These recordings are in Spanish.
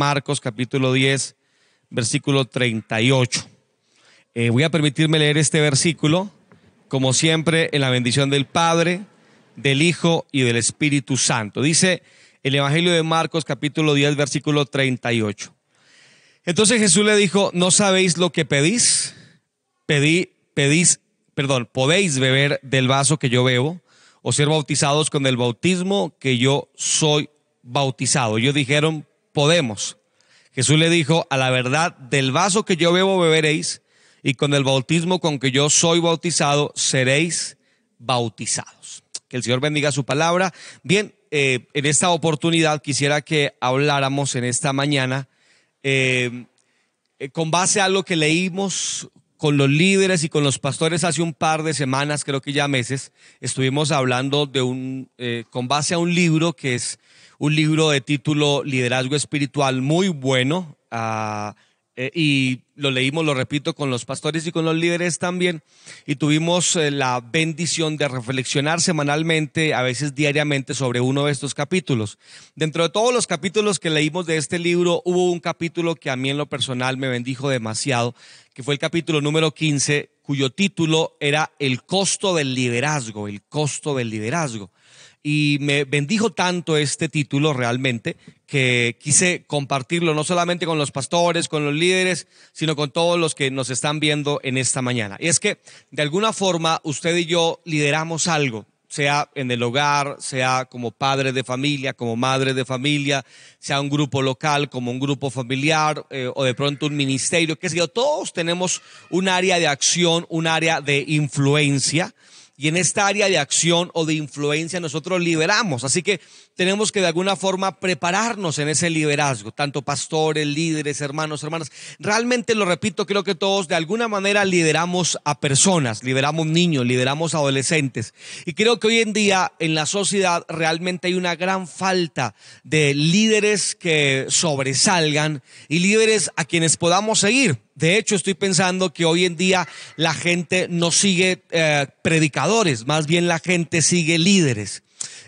Marcos capítulo 10, versículo 38. Eh, voy a permitirme leer este versículo, como siempre, en la bendición del Padre, del Hijo y del Espíritu Santo. Dice el Evangelio de Marcos capítulo 10, versículo 38. Entonces Jesús le dijo, ¿no sabéis lo que pedís? Pedí, pedís, perdón, podéis beber del vaso que yo bebo o ser bautizados con el bautismo que yo soy bautizado. Ellos dijeron, podemos. Jesús le dijo, a la verdad, del vaso que yo bebo beberéis y con el bautismo con que yo soy bautizado seréis bautizados. Que el Señor bendiga su palabra. Bien, eh, en esta oportunidad quisiera que habláramos en esta mañana eh, eh, con base a lo que leímos con los líderes y con los pastores hace un par de semanas, creo que ya meses, estuvimos hablando de un, con base a un libro que es un libro de título Liderazgo Espiritual muy bueno. Uh, eh, y lo leímos, lo repito, con los pastores y con los líderes también. Y tuvimos eh, la bendición de reflexionar semanalmente, a veces diariamente, sobre uno de estos capítulos. Dentro de todos los capítulos que leímos de este libro, hubo un capítulo que a mí en lo personal me bendijo demasiado, que fue el capítulo número 15, cuyo título era El costo del liderazgo, el costo del liderazgo y me bendijo tanto este título realmente que quise compartirlo no solamente con los pastores, con los líderes, sino con todos los que nos están viendo en esta mañana. Y es que de alguna forma usted y yo lideramos algo, sea en el hogar, sea como padre de familia, como madre de familia, sea un grupo local, como un grupo familiar eh, o de pronto un ministerio, que sé yo, todos tenemos un área de acción, un área de influencia y en esta área de acción o de influencia nosotros liberamos. Así que tenemos que de alguna forma prepararnos en ese liderazgo, tanto pastores, líderes, hermanos, hermanas. Realmente lo repito, creo que todos de alguna manera lideramos a personas, lideramos niños, lideramos adolescentes. Y creo que hoy en día en la sociedad realmente hay una gran falta de líderes que sobresalgan y líderes a quienes podamos seguir. De hecho, estoy pensando que hoy en día la gente no sigue eh, predicadores, más bien la gente sigue líderes.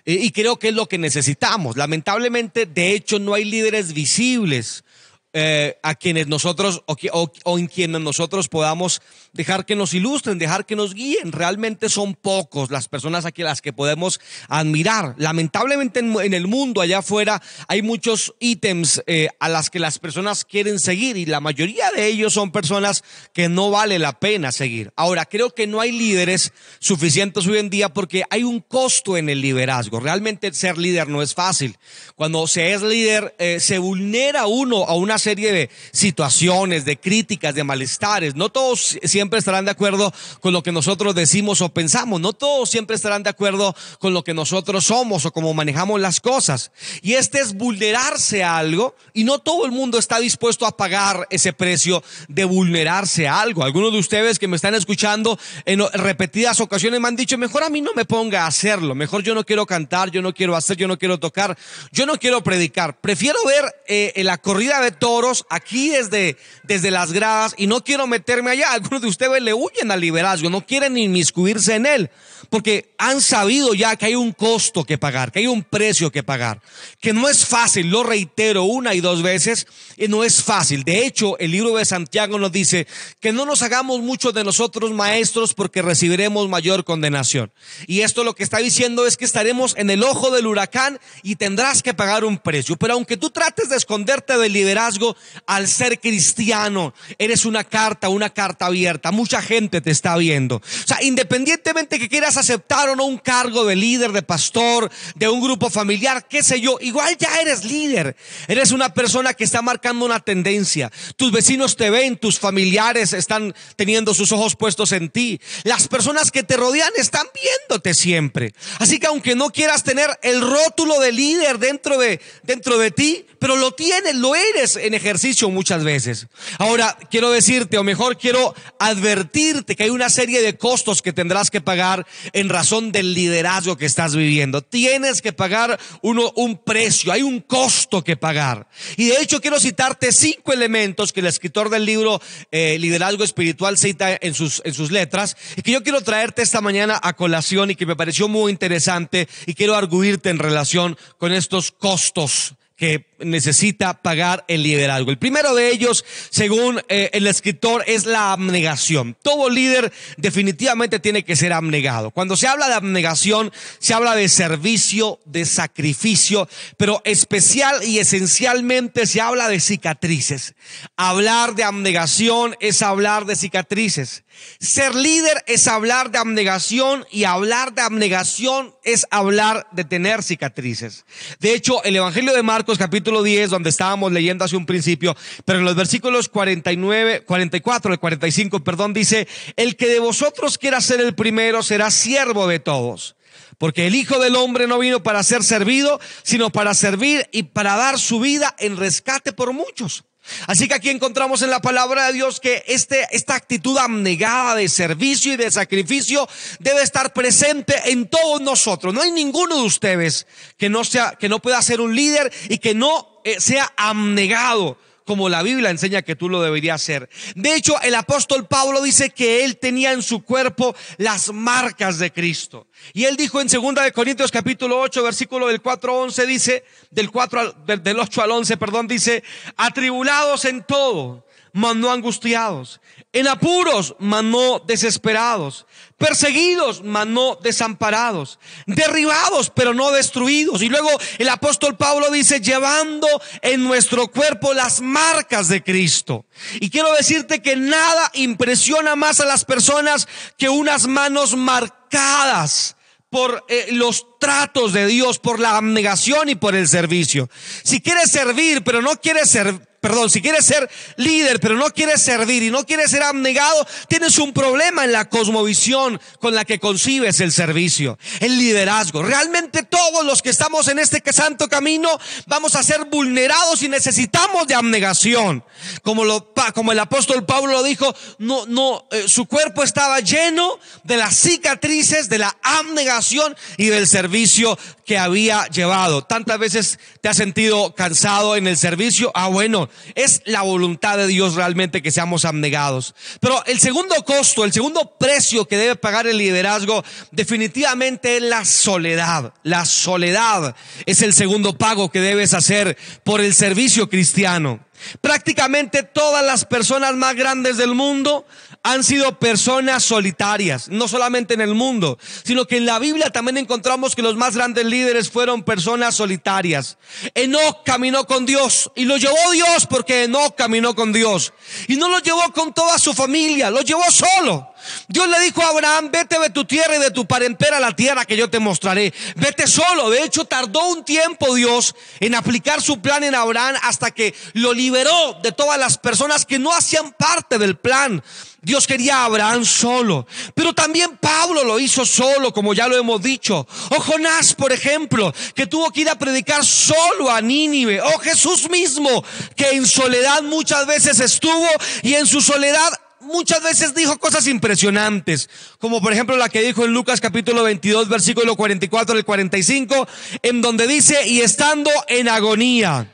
Y creo que es lo que necesitamos. Lamentablemente, de hecho, no hay líderes visibles eh, a quienes nosotros o, en quienes nosotros podamos dejar que nos ilustren, dejar que nos guíen. Realmente son pocos las personas a las que podemos admirar. Lamentablemente en, el mundo allá afuera hay muchos ítems eh, a las que las personas quieren seguir y la mayoría de ellos son personas que no vale la pena seguir. Ahora, creo que no hay líderes suficientes hoy en día porque hay un costo en el liderazgo. Realmente ser líder no es fácil. Cuando se es líder, eh, se vulnera uno a una serie de situaciones, de críticas, de malestares. No todos siempre estarán de acuerdo con lo que nosotros decimos o pensamos. No todos siempre estarán de acuerdo con lo que nosotros somos o cómo manejamos las cosas. Y este es vulnerarse a algo y no todo el mundo está dispuesto a pagar ese precio de vulnerarse a algo. Algunos de ustedes que me están escuchando en repetidas ocasiones me han dicho, mejor a mí no me ponga a hacerlo, mejor yo no quiero cantar, yo no quiero hacer, yo no quiero tocar, yo no quiero predicar. Prefiero ver eh, la corrida de todo aquí desde, desde las gradas y no quiero meterme allá. Algunos de ustedes le huyen al liderazgo, no quieren inmiscuirse en él, porque han sabido ya que hay un costo que pagar, que hay un precio que pagar, que no es fácil, lo reitero una y dos veces, y no es fácil. De hecho, el libro de Santiago nos dice que no nos hagamos mucho de nosotros maestros porque recibiremos mayor condenación. Y esto lo que está diciendo es que estaremos en el ojo del huracán y tendrás que pagar un precio. Pero aunque tú trates de esconderte del liderazgo, al ser cristiano, eres una carta, una carta abierta. Mucha gente te está viendo. O sea, independientemente que quieras aceptar o no un cargo de líder, de pastor, de un grupo familiar, qué sé yo, igual ya eres líder. Eres una persona que está marcando una tendencia. Tus vecinos te ven, tus familiares están teniendo sus ojos puestos en ti. Las personas que te rodean están viéndote siempre. Así que aunque no quieras tener el rótulo de líder dentro de, dentro de ti, pero lo tienes, lo eres en ejercicio muchas veces. Ahora, quiero decirte, o mejor quiero advertirte que hay una serie de costos que tendrás que pagar en razón del liderazgo que estás viviendo. Tienes que pagar uno, un precio, hay un costo que pagar. Y de hecho quiero citarte cinco elementos que el escritor del libro eh, Liderazgo Espiritual cita en sus, en sus letras y que yo quiero traerte esta mañana a colación y que me pareció muy interesante y quiero arguirte en relación con estos costos que necesita pagar el liderazgo. El primero de ellos, según eh, el escritor, es la abnegación. Todo líder definitivamente tiene que ser abnegado. Cuando se habla de abnegación, se habla de servicio, de sacrificio, pero especial y esencialmente se habla de cicatrices. Hablar de abnegación es hablar de cicatrices. Ser líder es hablar de abnegación y hablar de abnegación es hablar de tener cicatrices. De hecho, el Evangelio de Marcos capítulo 10, donde estábamos leyendo hace un principio, pero en los versículos 49, 44, el 45, perdón, dice, el que de vosotros quiera ser el primero será siervo de todos. Porque el Hijo del Hombre no vino para ser servido, sino para servir y para dar su vida en rescate por muchos. Así que aquí encontramos en la palabra de Dios que este, esta actitud abnegada de servicio y de sacrificio debe estar presente en todos nosotros. No hay ninguno de ustedes que no sea, que no pueda ser un líder y que no eh, sea abnegado como la Biblia enseña que tú lo deberías hacer. De hecho, el apóstol Pablo dice que él tenía en su cuerpo las marcas de Cristo. Y él dijo en 2 de Corintios capítulo 8, versículo del 4 al 11 dice, del 4 del, del 8 al 11, perdón, dice, atribulados en todo, mas no angustiados, en apuros, mas no desesperados, perseguidos, mas no desamparados, derribados, pero no destruidos. Y luego el apóstol Pablo dice, llevando en nuestro cuerpo las marcas de Cristo. Y quiero decirte que nada impresiona más a las personas que unas manos marcadas por eh, los tratos de Dios, por la abnegación y por el servicio. Si quieres servir, pero no quieres ser, perdón, si quieres ser líder, pero no quieres servir y no quieres ser abnegado, tienes un problema en la cosmovisión con la que concibes el servicio, el liderazgo. Realmente todos los que estamos en este santo camino vamos a ser vulnerados y necesitamos de abnegación. Como lo, como el apóstol Pablo lo dijo, no, no, eh, su cuerpo estaba lleno de las cicatrices, de la abnegación y del servicio que había llevado. Tantas veces te has sentido cansado en el servicio. Ah, bueno, es la voluntad de Dios realmente que seamos abnegados. Pero el segundo costo, el segundo precio que debe pagar el liderazgo definitivamente es la soledad. La soledad es el segundo pago que debes hacer por el servicio cristiano. Prácticamente todas las personas más grandes del mundo han sido personas solitarias, no solamente en el mundo, sino que en la Biblia también encontramos que los más grandes líderes fueron personas solitarias. Enoch caminó con Dios y lo llevó Dios porque Enoch caminó con Dios. Y no lo llevó con toda su familia, lo llevó solo. Dios le dijo a Abraham, vete de tu tierra y de tu parentela a la tierra que yo te mostraré. Vete solo. De hecho, tardó un tiempo Dios en aplicar su plan en Abraham hasta que lo liberó de todas las personas que no hacían parte del plan. Dios quería a Abraham solo, pero también Pablo lo hizo solo, como ya lo hemos dicho. O Jonás, por ejemplo, que tuvo que ir a predicar solo a Nínive. O Jesús mismo, que en soledad muchas veces estuvo y en su soledad muchas veces dijo cosas impresionantes, como por ejemplo la que dijo en Lucas capítulo 22, versículo 44 al 45, en donde dice, y estando en agonía,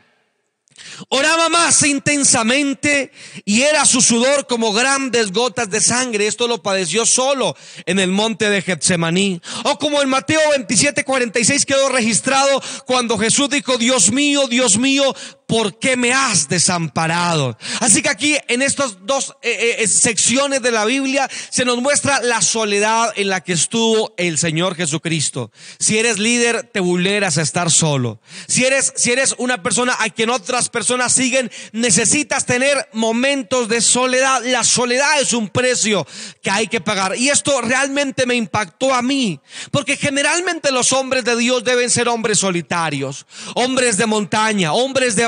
Oraba más intensamente y era su sudor como grandes gotas de sangre. Esto lo padeció solo en el monte de Getsemaní. O como en Mateo 27, 46 quedó registrado cuando Jesús dijo, Dios mío, Dios mío, ¿por qué me has desamparado? Así que aquí en estas dos eh, eh, secciones de la Biblia se nos muestra la soledad en la que estuvo el Señor Jesucristo. Si eres líder, te vulneras a estar solo. Si eres, si eres una persona a quien otras personas siguen, necesitas tener momentos de soledad. La soledad es un precio que hay que pagar. Y esto realmente me impactó a mí, porque generalmente los hombres de Dios deben ser hombres solitarios, hombres de montaña, hombres de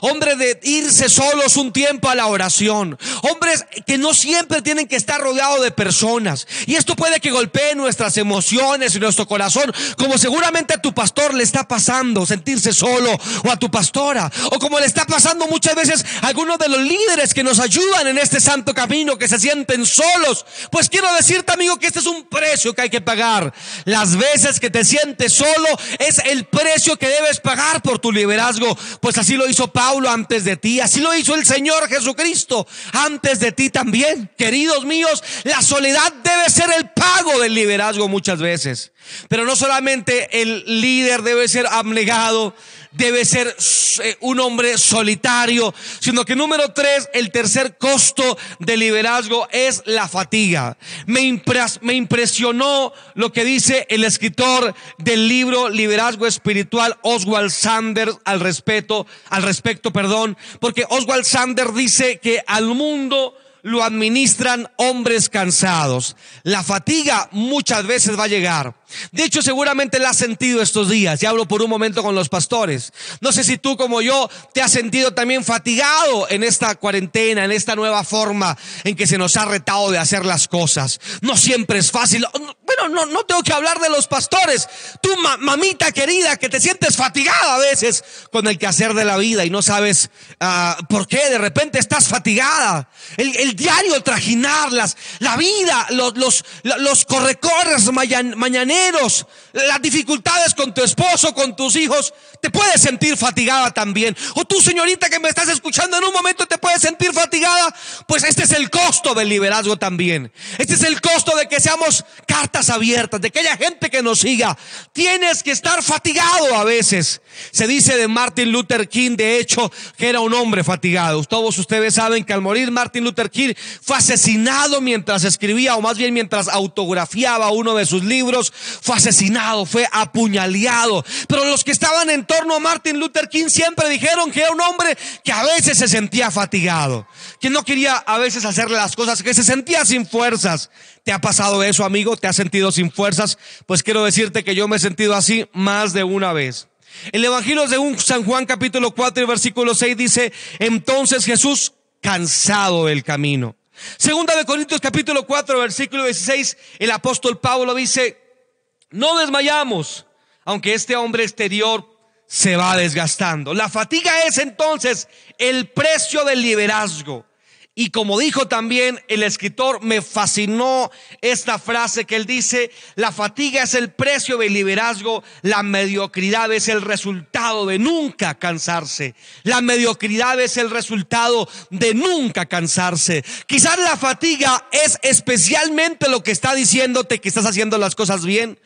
hombres de irse solos un tiempo a la oración, hombres que no siempre tienen que estar rodeados de personas. Y esto puede que golpee nuestras emociones y nuestro corazón, como seguramente a tu pastor le está pasando sentirse solo, o a tu pastora, o como le está pasando muchas veces a algunos de los líderes que nos ayudan en este santo camino, que se sienten solos. Pues quiero decirte, amigo, que este es un precio que hay que pagar. Las veces que te sientes solo es el precio que debes pagar por tu liderazgo. Pues Pues así lo hizo Pablo antes de ti, así lo hizo el Señor Jesucristo antes de ti también. Queridos míos, la soledad debe ser el pago del liderazgo muchas veces. Pero no solamente el líder debe ser abnegado, debe ser eh, un hombre solitario, sino que número tres, el tercer costo del liderazgo es la fatiga. Me, impresionó lo que dice el escritor del libro Liderazgo Espiritual, Oswald Sanders, al respeto, al respecto, perdón, porque Oswald Sanders dice que al mundo lo administran hombres cansados. La fatiga muchas veces va a llegar. De hecho, seguramente la has sentido estos días. Y hablo por un momento con los pastores. No sé si tú como yo te has sentido también fatigado en esta cuarentena, en esta nueva forma en que se nos ha retado de hacer las cosas. No siempre es fácil. Bueno, no, no tengo que hablar de los pastores. Tú, mamita querida, que te sientes fatigada a veces con el quehacer de la vida y no sabes uh, por qué de repente estás fatigada. El, el diario, el trajinarlas, la vida, los, los, los correcorres mañaneros, las dificultades con tu esposo, con tus hijos, te puedes sentir fatigada también. O tú, señorita, que me estás escuchando en un momento, te puedes sentir fatigada. Pues este es el costo del liderazgo también. Este es el costo de que seamos cartas abiertas, de que haya gente que nos siga. Tienes que estar fatigado a veces. Se dice de Martin Luther King, de hecho, que era un hombre fatigado. Todos ustedes saben que al morir Martin Luther King, fue asesinado mientras escribía, o más bien mientras autografiaba uno de sus libros, fue asesinado, fue apuñaleado. Pero los que estaban en torno a Martin Luther King siempre dijeron que era un hombre que a veces se sentía fatigado, que no quería a veces hacerle las cosas, que se sentía sin fuerzas. ¿Te ha pasado eso, amigo? ¿Te has sentido sin fuerzas? Pues quiero decirte que yo me he sentido así más de una vez. El Evangelio de San Juan capítulo 4 y versículo 6 dice, entonces Jesús cansado del camino. Segunda de Corintios capítulo 4 versículo 16, el apóstol Pablo dice, no desmayamos, aunque este hombre exterior se va desgastando. La fatiga es entonces el precio del liderazgo. Y como dijo también el escritor, me fascinó esta frase que él dice, la fatiga es el precio del liderazgo, la mediocridad es el resultado de nunca cansarse. La mediocridad es el resultado de nunca cansarse. Quizás la fatiga es especialmente lo que está diciéndote que estás haciendo las cosas bien.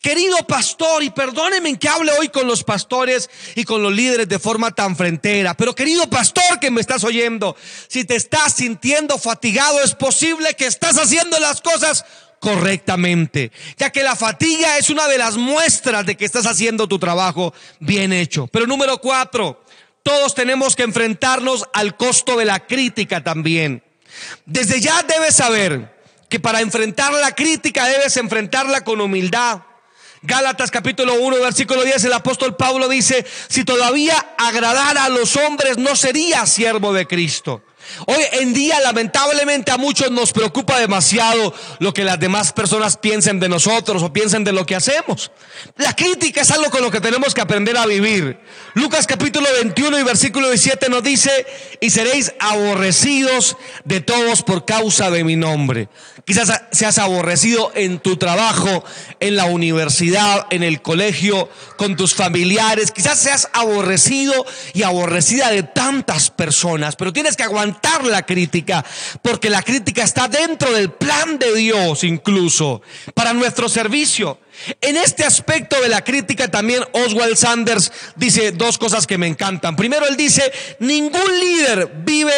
Querido pastor, y perdóneme que hable hoy con los pastores y con los líderes de forma tan frentera, pero querido pastor que me estás oyendo, si te estás sintiendo fatigado, es posible que estás haciendo las cosas correctamente, ya que la fatiga es una de las muestras de que estás haciendo tu trabajo bien hecho. Pero número cuatro, todos tenemos que enfrentarnos al costo de la crítica también. Desde ya debes saber que para enfrentar la crítica debes enfrentarla con humildad Gálatas capítulo 1, versículo 10, el apóstol Pablo dice, si todavía agradara a los hombres, no sería siervo de Cristo. Hoy en día lamentablemente a muchos nos preocupa demasiado lo que las demás personas piensen de nosotros o piensen de lo que hacemos. La crítica es algo con lo que tenemos que aprender a vivir. Lucas capítulo 21 y versículo 17 nos dice, y seréis aborrecidos de todos por causa de mi nombre. Quizás seas aborrecido en tu trabajo, en la universidad, en el colegio, con tus familiares. Quizás seas aborrecido y aborrecida de tantas personas, pero tienes que aguantar la crítica, porque la crítica está dentro del plan de Dios incluso para nuestro servicio. En este aspecto de la crítica también Oswald Sanders dice dos cosas que me encantan. Primero, él dice, ningún líder vive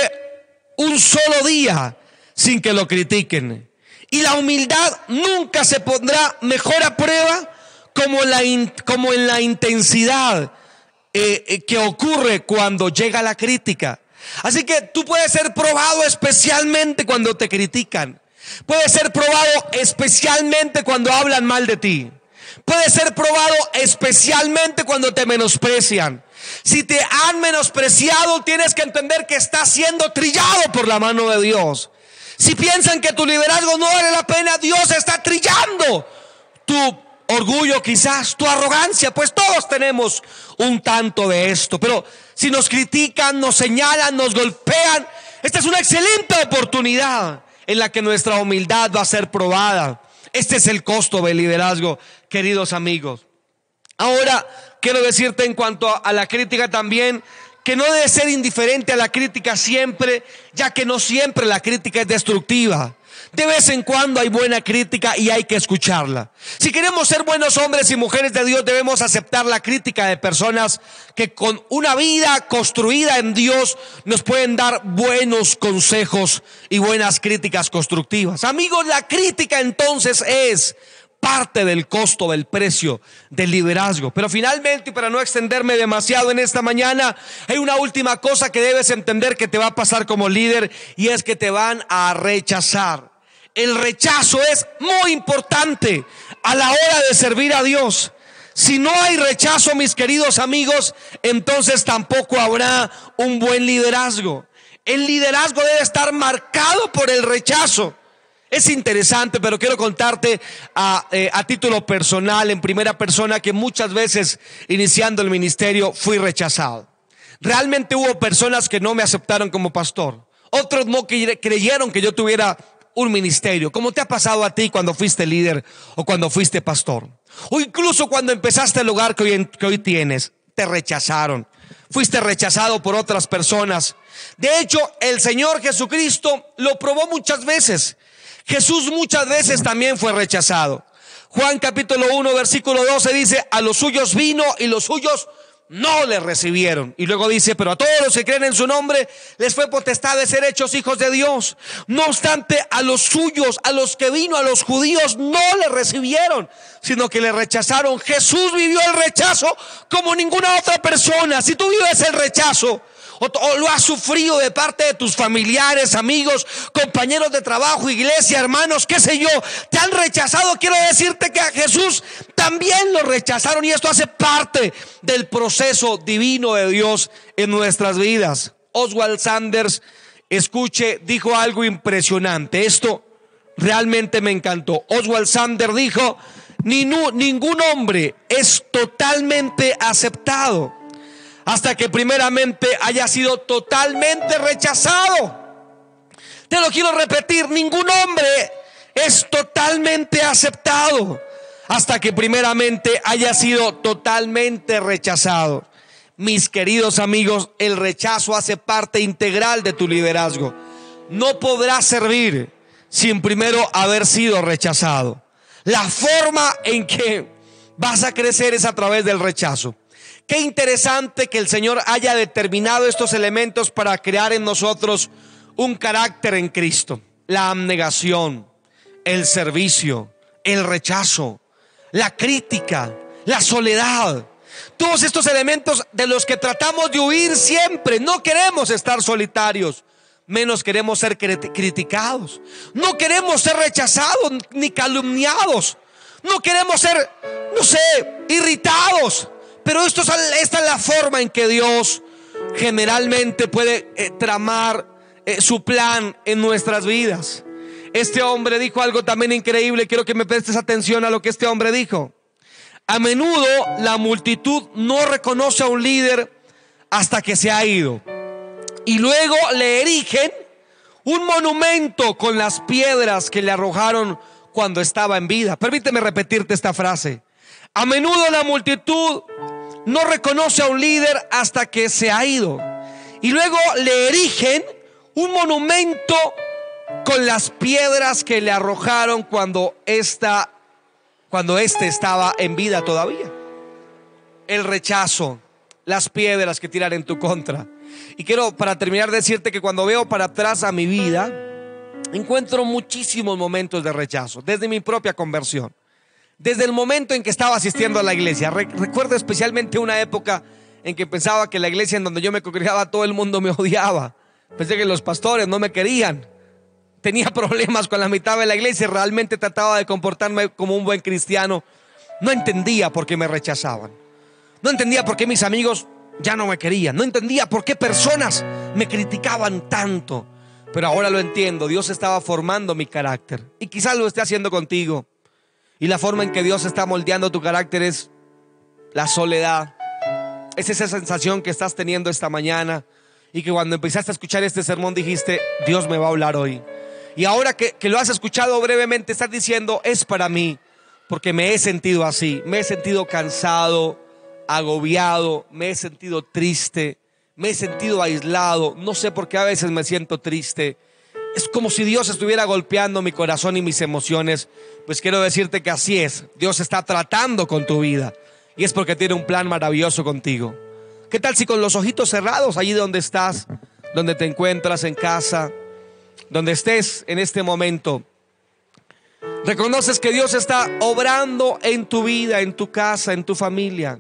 un solo día sin que lo critiquen. Y la humildad nunca se pondrá mejor a prueba como, la en la intensidad eh, eh, que ocurre cuando llega la crítica. Así que tú puedes ser probado especialmente cuando te critican. Puedes ser probado especialmente cuando hablan mal de ti. Puedes ser probado especialmente cuando te menosprecian. Si te han menospreciado, tienes que entender que estás siendo trillado por la mano de Dios. Si piensan que tu liderazgo no vale la pena, Dios está trillando tu orgullo quizás, tu arrogancia, pues todos tenemos un tanto de esto. Pero si nos critican, nos señalan, nos golpean, esta es una excelente oportunidad en la que nuestra humildad va a ser probada. Este es el costo del liderazgo, queridos amigos. Ahora, quiero decirte en cuanto a la crítica también, que no debe ser indiferente a la crítica siempre, ya que no siempre la crítica es destructiva. De vez en cuando hay buena crítica y hay que escucharla. Si queremos ser buenos hombres y mujeres de Dios, debemos aceptar la crítica de personas que con una vida construida en Dios nos pueden dar buenos consejos y buenas críticas constructivas. Amigos, la crítica entonces es parte del costo, del precio del liderazgo. Pero finalmente, y para no extenderme demasiado en esta mañana, hay una última cosa que debes entender que te va a pasar como líder y es que te van a rechazar. El rechazo es muy importante a la hora de servir a Dios. Si no hay rechazo, mis queridos amigos, entonces tampoco habrá un buen liderazgo. El liderazgo debe estar marcado por el rechazo. Es interesante, pero quiero contarte a, eh, a, título personal, en primera persona, que muchas veces iniciando el ministerio fui rechazado. Realmente hubo personas que no me aceptaron como pastor. Otros no creyeron que yo tuviera un ministerio. ¿Cómo te ha pasado a ti cuando fuiste líder o cuando fuiste pastor? O incluso cuando empezaste el lugar que hoy, que hoy tienes, te rechazaron. Fuiste rechazado por otras personas. De hecho, el Señor Jesucristo lo probó muchas veces. Jesús muchas veces también fue rechazado. Juan capítulo 1 versículo 12 dice, a los suyos vino y los suyos no le recibieron. Y luego dice, pero a todos los que creen en su nombre les fue potestad de ser hechos hijos de Dios. No obstante, a los suyos, a los que vino, a los judíos, no le recibieron, sino que le rechazaron. Jesús vivió el rechazo como ninguna otra persona. Si tú vives el rechazo, o, lo has sufrido de parte de tus familiares, amigos, compañeros de trabajo, iglesia, hermanos, qué sé yo, te han rechazado, quiero decirte que a Jesús también lo rechazaron y esto hace parte del proceso divino de Dios en nuestras vidas. Oswald Sanders, escuche, dijo algo impresionante. Esto realmente me encantó. Oswald Sanders dijo, ningún hombre es totalmente aceptado hasta que primeramente haya sido totalmente rechazado. Te lo quiero repetir, ningún hombre es totalmente aceptado hasta que primeramente haya sido totalmente rechazado. Mis queridos amigos, el rechazo hace parte integral de tu liderazgo. No podrás servir sin primero haber sido rechazado. La forma en que vas a crecer es a través del rechazo. Qué interesante que el Señor haya determinado estos elementos para crear en nosotros un carácter en Cristo. La abnegación, el servicio, el rechazo, la crítica, la soledad. Todos estos elementos de los que tratamos de huir siempre. No queremos estar solitarios, menos queremos ser criticados. No queremos ser rechazados ni calumniados. No queremos ser, no sé, irritados. Pero esto es, esta es la forma en que Dios generalmente puede eh, tramar eh, su plan en nuestras vidas. Este hombre dijo algo también increíble. Quiero que me prestes atención a lo que este hombre dijo. A menudo la multitud no reconoce a un líder hasta que se ha ido. Y luego le erigen un monumento con las piedras que le arrojaron cuando estaba en vida. Permíteme repetirte esta frase. A menudo la multitud no reconoce a un líder hasta que se ha ido. Y luego le erigen un monumento con las piedras que le arrojaron cuando esta cuando éste estaba en vida todavía. El rechazo, las piedras que tiran en tu contra. Y quiero para terminar decirte que cuando veo para atrás a mi vida, encuentro muchísimos momentos de rechazo, desde mi propia conversión. Desde el momento en que estaba asistiendo a la iglesia, recuerdo especialmente una época en que pensaba que la iglesia en donde yo me congregaba todo el mundo me odiaba. Pensé que los pastores no me querían. Tenía problemas con la mitad de la iglesia realmente trataba de comportarme como un buen cristiano. No entendía por qué me rechazaban. No entendía por qué mis amigos ya no me querían. No entendía por qué personas me criticaban tanto. Pero ahora lo entiendo. Dios estaba formando mi carácter. Y quizás lo esté haciendo contigo. Y la forma en que Dios está moldeando tu carácter es la soledad. Es esa sensación que estás teniendo esta mañana y que cuando empezaste a escuchar este sermón dijiste, Dios me va a hablar hoy. Y ahora que, lo has escuchado brevemente, estás diciendo, es para mí, porque me he sentido así, me he sentido cansado, agobiado, me he sentido triste, me he sentido aislado, no sé por qué a veces me siento triste. Es como si Dios estuviera golpeando mi corazón y mis emociones. Pues quiero decirte que así es. Dios está tratando con tu vida. Y es porque tiene un plan maravilloso contigo. ¿Qué tal si con los ojitos cerrados, allí donde estás, donde te encuentras en casa, donde estés en este momento, reconoces que Dios está obrando en tu vida, en tu casa, en tu familia?